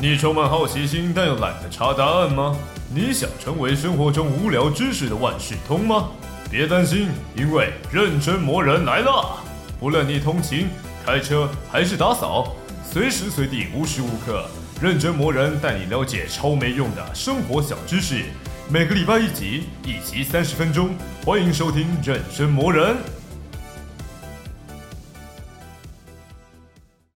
你充满好奇心但又懒得查答案吗？你想成为生活中无聊知识的万事通吗？别担心因为认真磨人来了不论你通勤开车还是打扫随时随地无时无刻认真磨人带你了解超没用的生活小知识。每个礼拜一集一集三十分钟欢迎收听认真磨人。